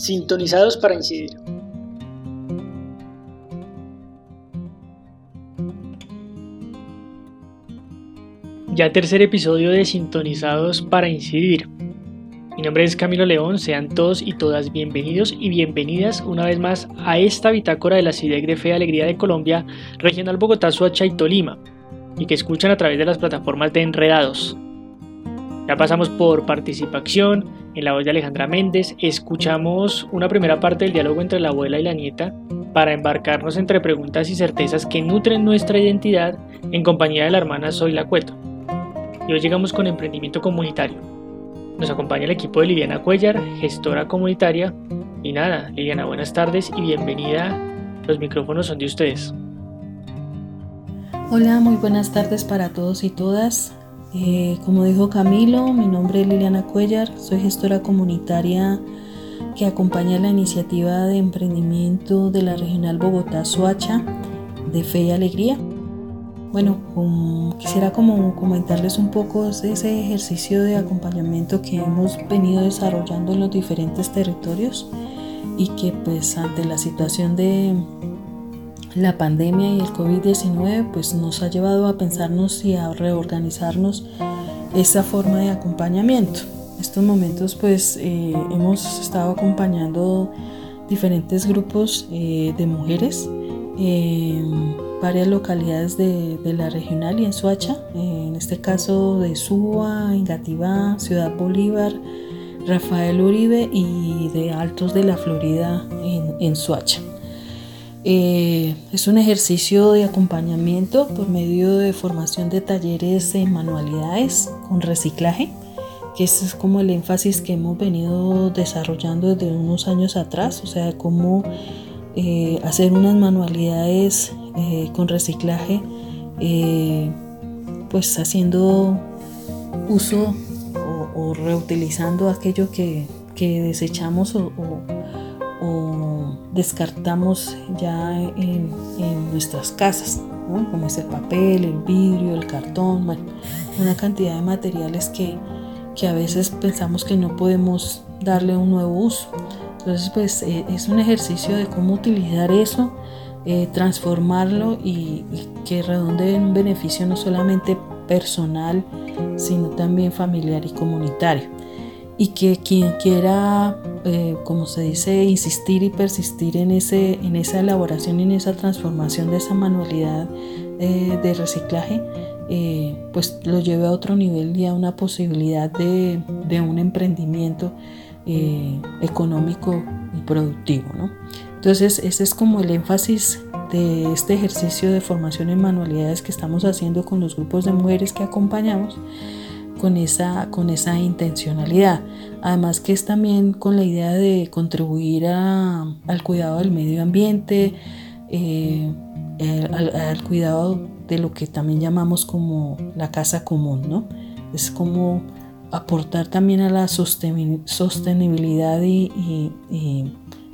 Sintonizados para incidir. Ya tercer episodio de Sintonizados para incidir. Mi nombre es Camilo León, sean todos y todas bienvenidos y bienvenidas una vez más a esta bitácora de la CIDEC de Fe y Alegría de Colombia, Regional Bogotá, Suacha y Tolima, y que escuchan a través de las plataformas de Enredados. Ya pasamos por participación, en la voz de Alejandra Méndez, escuchamos una primera parte del diálogo entre la abuela y la nieta para embarcarnos entre preguntas y certezas que nutren nuestra identidad en compañía de la hermana Zoila Cueto. Y hoy llegamos con emprendimiento comunitario nos acompaña el equipo de Liliana Cuellar, gestora comunitaria. Y nada, Liliana, buenas tardes y bienvenida. Los micrófonos son de ustedes. Hola, muy buenas tardes para todos y todas. Eh, como dijo Camilo, mi nombre es Liliana Cuellar, soy gestora comunitaria que acompaña la iniciativa de emprendimiento de la Regional Bogotá Suacha de Fe y Alegría. Bueno, quisiera como comentarles un poco ese ejercicio de acompañamiento que hemos venido desarrollando en los diferentes territorios y que pues ante la situación de la pandemia y el COVID-19 pues nos ha llevado a pensarnos y a reorganizarnos esa forma de acompañamiento. En estos momentos pues eh, hemos estado acompañando diferentes grupos eh, de mujeres varias localidades de, la regional y en Suacha, en este caso de Suba, Engativá, Ciudad Bolívar, Rafael Uribe y de Altos de la Florida en, en Suacha. Eh, es un ejercicio de acompañamiento por medio de formación de talleres en manualidades con reciclaje, que es como el énfasis que hemos venido desarrollando desde unos años atrás, o sea, cómo eh, hacer unas manualidades eh, con reciclaje, pues haciendo uso o, reutilizando aquello que, desechamos o, descartamos ya en, nuestras casas, como es el papel, el vidrio, el cartón, una cantidad de materiales que, que a veces pensamos que no podemos darle un nuevo uso. Entonces, pues eh, es un ejercicio de cómo utilizar eso, eh, transformarlo y, que redonde en un beneficio no solamente personal, sino también familiar y comunitario. Y que quien quiera, eh, como se dice, insistir y persistir en, ese, en esa elaboración y en esa transformación de esa manualidad de reciclaje, pues lo lleve a otro nivel y a una posibilidad de, de un emprendimiento eh, económico y productivo. ¿no? Entonces ese es como el énfasis de este ejercicio de formación en manualidades que estamos haciendo con los grupos de mujeres que acompañamos con esa, con esa intencionalidad. Además que es también con la idea de contribuir al cuidado del medio ambiente, eh, al, al, cuidado de lo que también llamamos como la casa común, ¿no? Es como aportar también a la sostenibilidad y,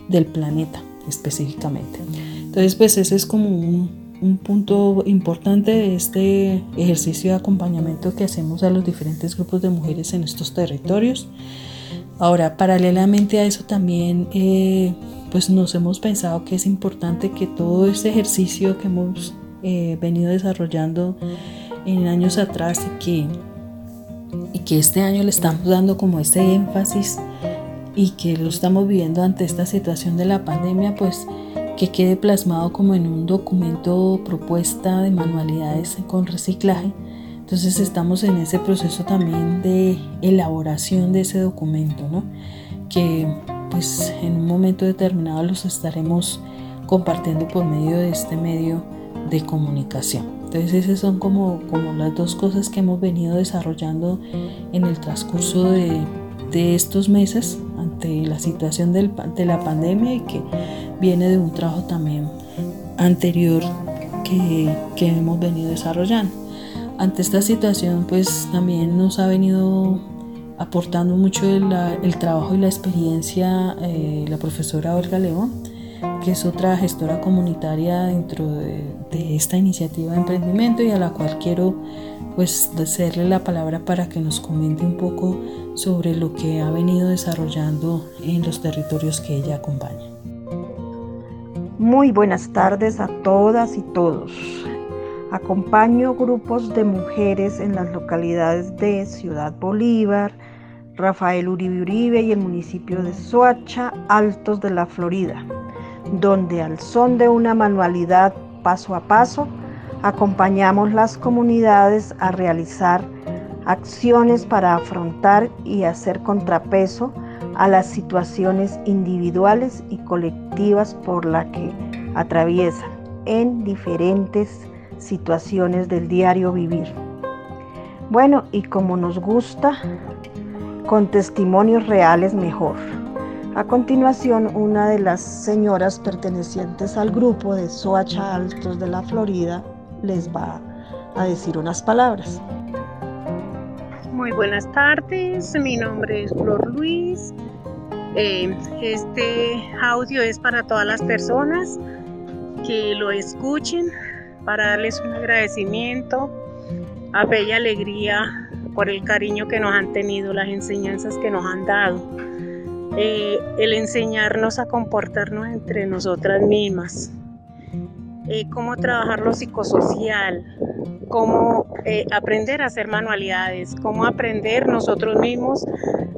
del planeta específicamente. Entonces, pues ese es como un, punto importante de este ejercicio de acompañamiento que hacemos a los diferentes grupos de mujeres en estos territorios. Ahora, paralelamente a eso también, eh, pues nos hemos pensado que es importante que todo este ejercicio que hemos eh, venido desarrollando en años atrás y que y que este año le estamos dando como ese énfasis y que lo estamos viviendo ante esta situación de la pandemia, pues que quede plasmado como en un documento propuesta de manualidades con reciclaje. Entonces estamos en ese proceso también de elaboración de ese documento, ¿no? Que pues en un momento determinado los estaremos compartiendo por medio de este medio de comunicación. Entonces esas son como, como las dos cosas que hemos venido desarrollando en el transcurso de, de estos meses ante la situación del, de la pandemia y que viene de un trabajo también anterior que, que hemos venido desarrollando. Ante esta situación pues también nos ha venido aportando mucho el, trabajo y la experiencia eh, la profesora Olga León que es otra gestora comunitaria dentro de, esta iniciativa de emprendimiento y a la cual quiero pues hacerle la palabra para que nos comente un poco sobre lo que ha venido desarrollando en los territorios que ella acompaña. Muy buenas tardes a todas y todos. Acompaño grupos de mujeres en las localidades de Ciudad Bolívar, Rafael Uribe Uribe y el municipio de Soacha, Altos de la Florida, donde al son de una manualidad paso a paso, acompañamos las comunidades a realizar acciones para afrontar y hacer contrapeso a las situaciones individuales y colectivas por las que atraviesan en diferentes situaciones del diario vivir. Bueno, y como nos gusta, con testimonios reales mejor. A continuación, una de las señoras pertenecientes al grupo de Soacha Altos de la Florida les va a decir unas palabras. Muy buenas tardes, mi nombre es Flor Luis. Eh, este audio es para todas las personas que lo escuchen, para darles un agradecimiento, a fe alegría por el cariño que nos han tenido, las enseñanzas que nos han dado, eh, el enseñarnos a comportarnos entre nosotras mismas, eh, cómo trabajar lo psicosocial, cómo eh, aprender a hacer manualidades, cómo aprender nosotros mismos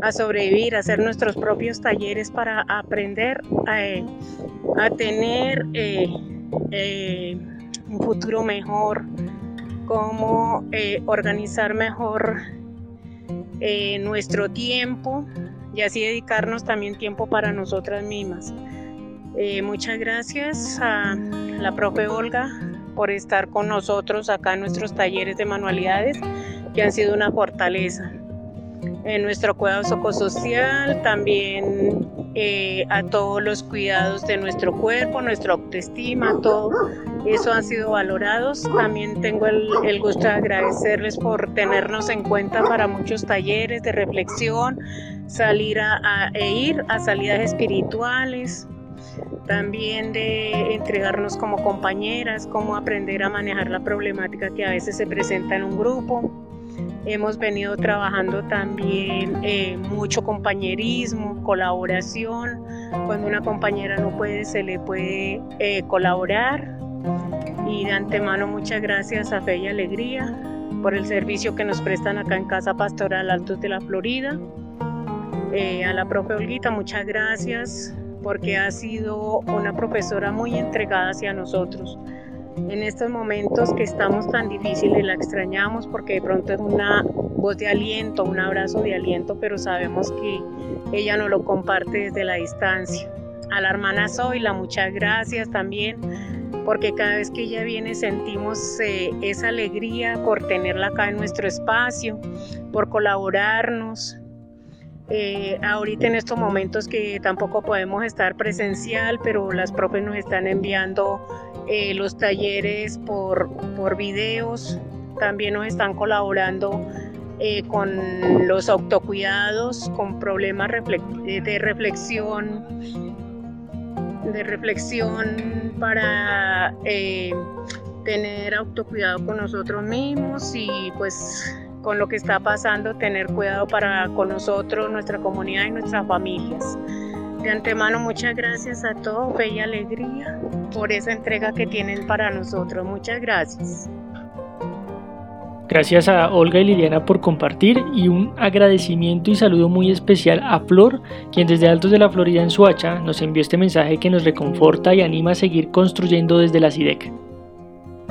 a sobrevivir, a hacer nuestros propios talleres para aprender a tener un futuro mejor, cómo eh, organizar mejor eh, nuestro tiempo y así dedicarnos también tiempo para nosotras mismas. Eh, muchas gracias a la profe Olga por estar con nosotros acá en nuestros talleres de manualidades que han sido una fortaleza en nuestro cuidado psicosocial, también eh, a todos los cuidados de nuestro cuerpo, nuestra autoestima, todo eso han sido valorados. También tengo el, gusto de agradecerles por tenernos en cuenta para muchos talleres de reflexión, salir a, e ir a salidas espirituales, también de entregarnos como compañeras, cómo aprender a manejar la problemática que a veces se presenta en un grupo. Hemos venido trabajando también eh, mucho compañerismo, colaboración. Cuando una compañera no puede, se le puede eh, colaborar. Y de antemano muchas gracias a Fe y Alegría por el servicio que nos prestan acá en Casa Pastoral Altos de la Florida. Eh, a la profe Olguita, muchas gracias porque ha sido una profesora muy entregada hacia nosotros en estos momentos que estamos tan difíciles, la extrañamos porque de pronto es una voz de aliento, un abrazo de aliento, pero sabemos que ella no lo comparte desde la distancia. A la hermana Zoila, muchas gracias también, porque cada vez que ella viene sentimos eh, esa alegría por tenerla acá en nuestro espacio, por colaborarnos, eh, ahorita en estos momentos que tampoco podemos estar presencial, pero las profes nos están enviando eh, los talleres por, por videos, también nos están colaborando eh, con los autocuidados, con problemas de reflexión, de reflexión para tener autocuidado con nosotros mismos y pues con lo que está pasando, tener cuidado para con nosotros, nuestra comunidad y nuestras familias. De antemano, muchas gracias a todos, y alegría por esa entrega que tienen para nosotros. Muchas gracias. Gracias a Olga y Liliana por compartir y un agradecimiento y saludo muy especial a Flor, quien desde Altos de la Florida en Suacha nos envió este mensaje que nos reconforta y anima a seguir construyendo desde la SIDEC.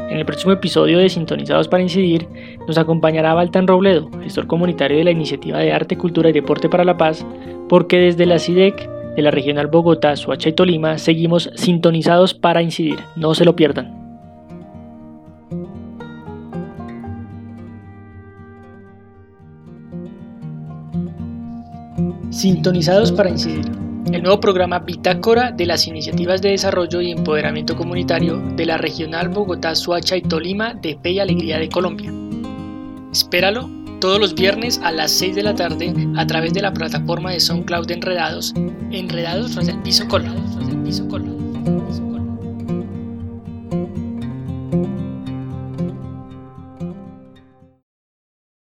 En el próximo episodio de Sintonizados para Incidir nos acompañará Baltan Robledo, gestor comunitario de la Iniciativa de Arte, Cultura y Deporte para la Paz, porque desde la CIDEC de la Regional Bogotá, Soacha y Tolima seguimos sintonizados para incidir. No se lo pierdan. Sintonizados para incidir el nuevo programa Bitácora de las Iniciativas de Desarrollo y Empoderamiento Comunitario de la Regional Bogotá, Suacha y Tolima de Fe y Alegría de Colombia. Espéralo todos los viernes a las 6 de la tarde a través de la plataforma de SoundCloud de Enredados, Enredados piso colado.